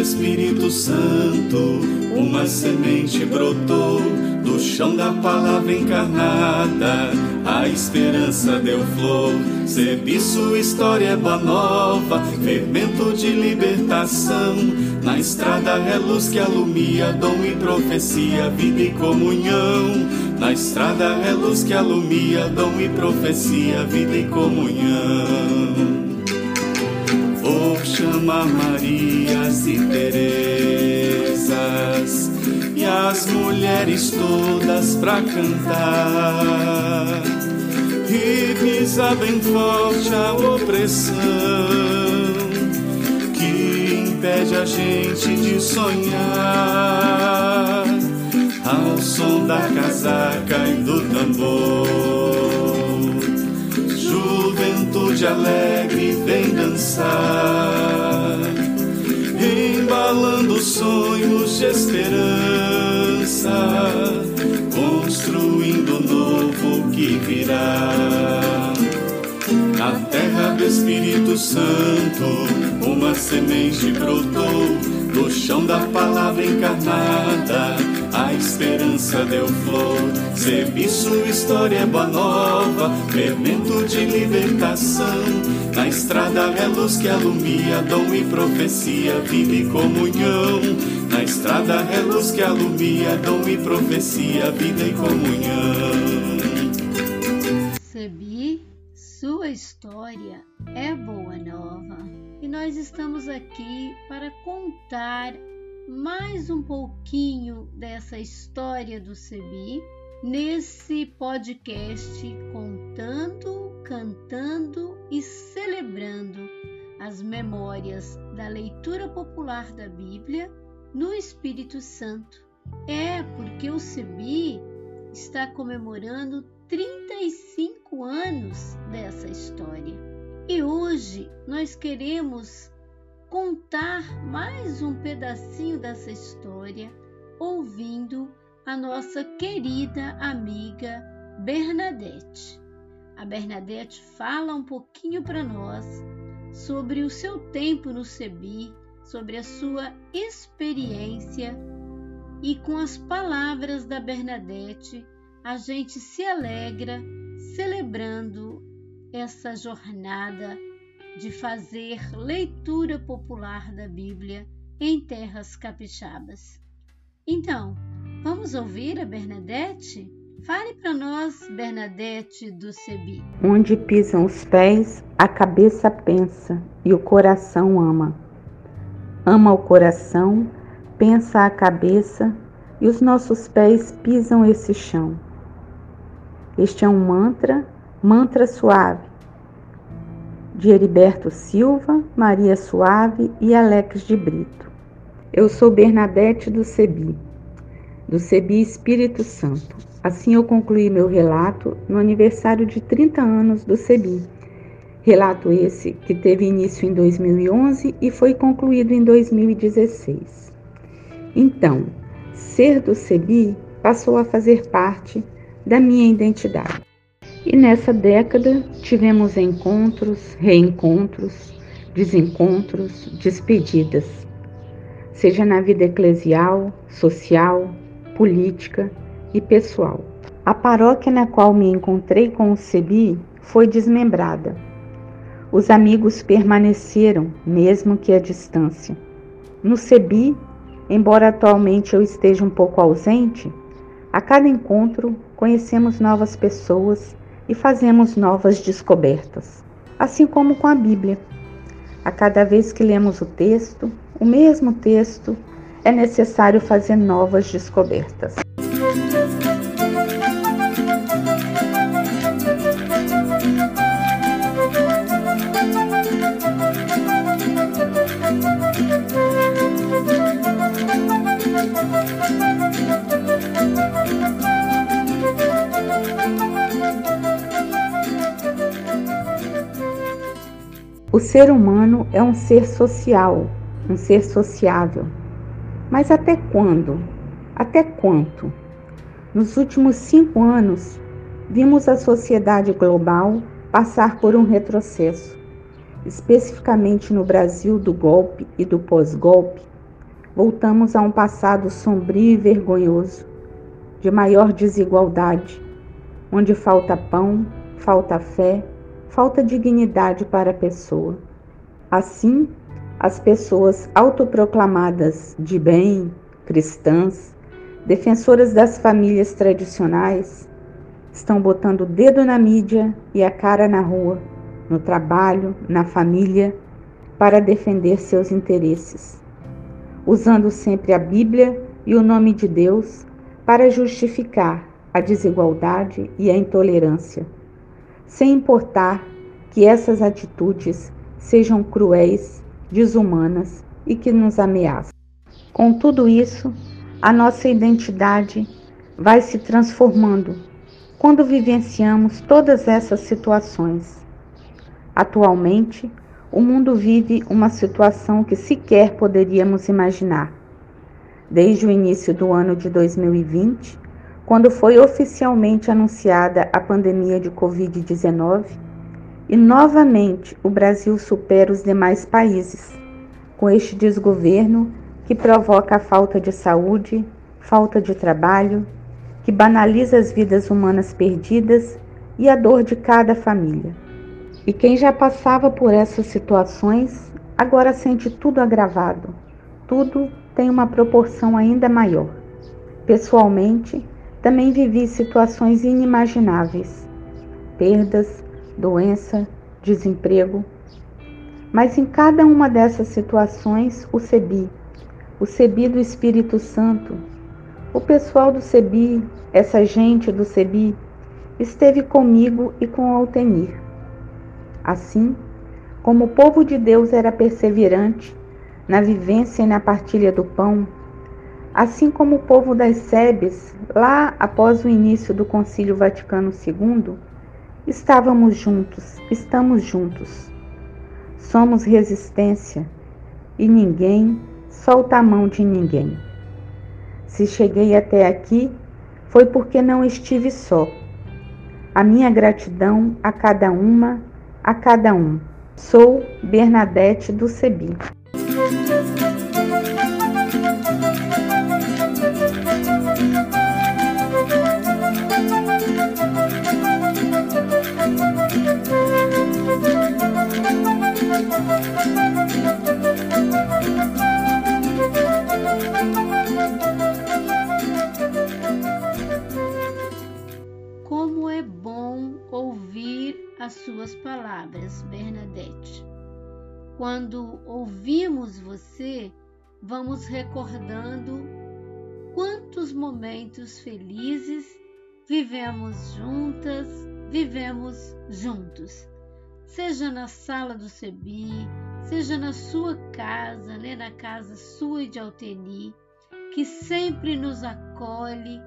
Espírito Santo, uma semente brotou do chão da palavra encarnada. A esperança deu flor, sua história é nova, fermento de libertação. Na estrada é luz que alumia, dom e profecia, vida e comunhão. Na estrada é luz que alumia, dom e profecia, vida e comunhão. Vou chamar Marias e Terezas e as mulheres todas pra cantar. E pisar bem forte a opressão que impede a gente de sonhar. Ao som da casaca e do tambor juventude alegre vem dançar, embalando sonhos de esperança, construindo o novo que virá. Na terra do Espírito Santo, uma semente brotou do chão da palavra encarnada. A esperança deu flor, sua história boa nova, fermento de libertação. Na estrada é luz que alumia, dom e profecia, vida e comunhão. Na estrada é luz que alumia, dom e profecia, vida e comunhão. Sebi, sua história é boa nova e nós estamos aqui para contar mais um pouquinho dessa história do Sebi nesse podcast contando, cantando e celebrando as memórias da leitura popular da Bíblia no Espírito Santo. É porque o Sebi está comemorando 35 anos dessa história. E hoje nós queremos contar mais um pedacinho dessa história ouvindo a nossa querida amiga Bernadette. A Bernadette fala um pouquinho para nós sobre o seu tempo no CEBI, sobre a sua experiência e com as palavras da Bernadette a gente se alegra celebrando essa jornada de fazer leitura popular da Bíblia em terras capixabas. Então, vamos ouvir a Bernadette? Fale para nós, Bernadette do Cebi. Onde pisam os pés, a cabeça pensa e o coração ama. Ama o coração, pensa a cabeça e os nossos pés pisam esse chão. Este é um mantra, mantra suave, de Heriberto Silva, Maria Suave e Alex de Brito. Eu sou Bernadette do CEBI, do CEBI Espírito Santo. Assim eu concluí meu relato no aniversário de 30 anos do CEBI. Relato esse que teve início em 2011 e foi concluído em 2016. Então, ser do CEBI passou a fazer parte da minha identidade. E nessa década tivemos encontros, reencontros, desencontros, despedidas, seja na vida eclesial, social, política e pessoal. A paróquia na qual me encontrei com o CEBI foi desmembrada. Os amigos permaneceram, mesmo que à distância. No CEBI, embora atualmente eu esteja um pouco ausente, a cada encontro conhecemos novas pessoas e fazemos novas descobertas, assim como com a Bíblia. A cada vez que lemos o texto, o mesmo texto, é necessário fazer novas descobertas. Ser humano é um ser social, um ser sociável. Mas até quando? Até quanto? Nos últimos cinco anos, vimos a sociedade global passar por um retrocesso, especificamente no Brasil do golpe e do pós-golpe. voltamos a um passado sombrio e vergonhoso, de maior desigualdade, onde falta pão, falta fé, falta dignidade para a pessoa. Assim, as pessoas autoproclamadas de bem, cristãs, defensoras das famílias tradicionais, estão botando o dedo na mídia e a cara na rua, no trabalho, na família, para defender seus interesses, usando sempre a Bíblia e o nome de Deus para justificar a desigualdade e a intolerância, sem importar que essas atitudes sejam cruéis, desumanas e que nos ameaçam. Com tudo isso, a nossa identidade vai se transformando quando vivenciamos todas essas situações. Atualmente, o mundo vive uma situação que sequer poderíamos imaginar. Desde o início do ano de 2020, quando foi oficialmente anunciada a pandemia de Covid-19, e novamente o Brasil supera os demais países, com este desgoverno que provoca a falta de saúde, falta de trabalho, que banaliza as vidas humanas perdidas e a dor de cada família. E quem já passava por essas situações agora sente tudo agravado. Tudo tem uma proporção ainda maior. Pessoalmente, também vivi situações inimagináveis: perdas, doença, desemprego. Mas em cada uma dessas situações, o CEBI, o CEBI do Espírito Santo, o pessoal do CEBI, essa gente do CEBI, esteve comigo e com Altemir. Assim, como o povo de Deus era perseverante na vivência e na partilha do pão, assim como o povo das Sebes, lá após o início do Concílio Vaticano II, estávamos juntos, estamos juntos. Somos resistência e ninguém solta a mão de ninguém. Se cheguei até aqui, foi porque não estive só. A minha gratidão a cada uma a cada um. Sou Bernadette do Cebi. Suas palavras, Bernadette. Quando ouvimos você, vamos recordando quantos momentos felizes vivemos juntas, vivemos juntos. Seja na sala do Cebi, seja na sua casa, né, na casa sua de Alteni, que sempre nos acolhe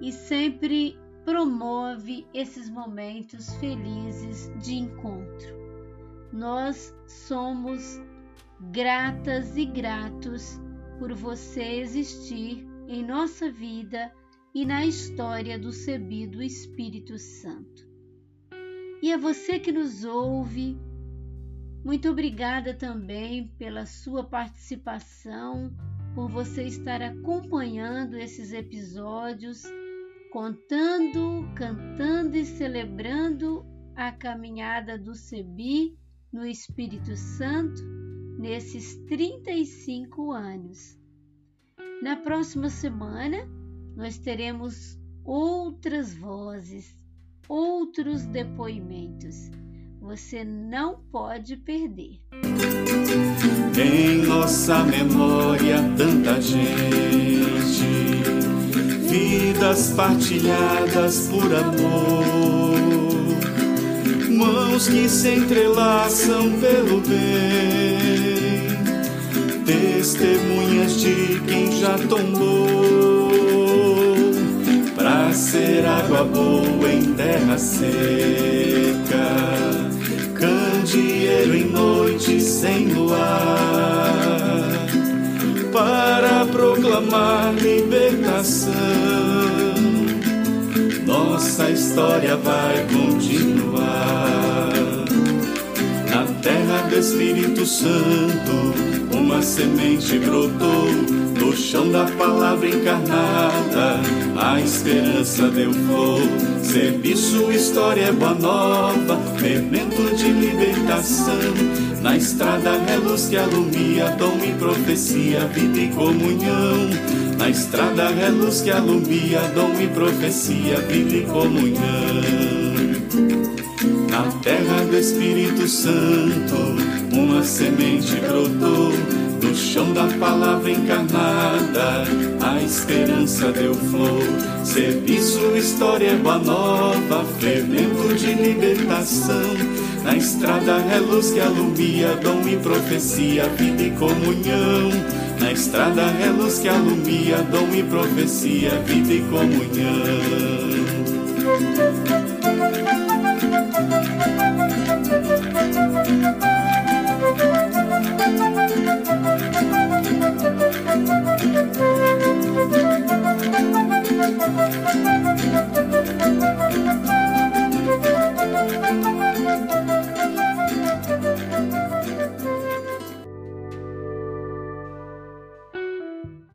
e sempre promove esses momentos felizes de encontro. Nós somos gratas e gratos por você existir em nossa vida e na história do Sebi do Espírito Santo. E a você que nos ouve, muito obrigada também pela sua participação, por você estar acompanhando esses episódios contando, cantando e celebrando a caminhada do Sebi no Espírito Santo nesses 35 anos. Na próxima semana, nós teremos outras vozes, outros depoimentos. Você não pode perder. Em nossa memória, tanta gente vidas partilhadas por amor, mãos que se entrelaçam pelo bem, testemunhas de quem já tombou, pra ser água boa em terra seca, candeeiro em noite sem luar para proclamar libertação. Nossa história vai continuar. Na terra do Espírito Santo, uma semente brotou no chão da palavra encarnada, a esperança deu flor. Serviço, história é boa nova, fermento de libertação. Na estrada é luz que alumia, dom e profecia, vida e comunhão. Na estrada é luz que alumia, dom e profecia, vida e comunhão. Na terra do Espírito Santo, uma semente brotou. No chão da palavra encarnada, a esperança deu flor. Serviço, história, boa nova, fermento de libertação. Na estrada é luz que alumia, dom e profecia, vida e comunhão. Na estrada é luz que alumia, dom e profecia, vida e comunhão.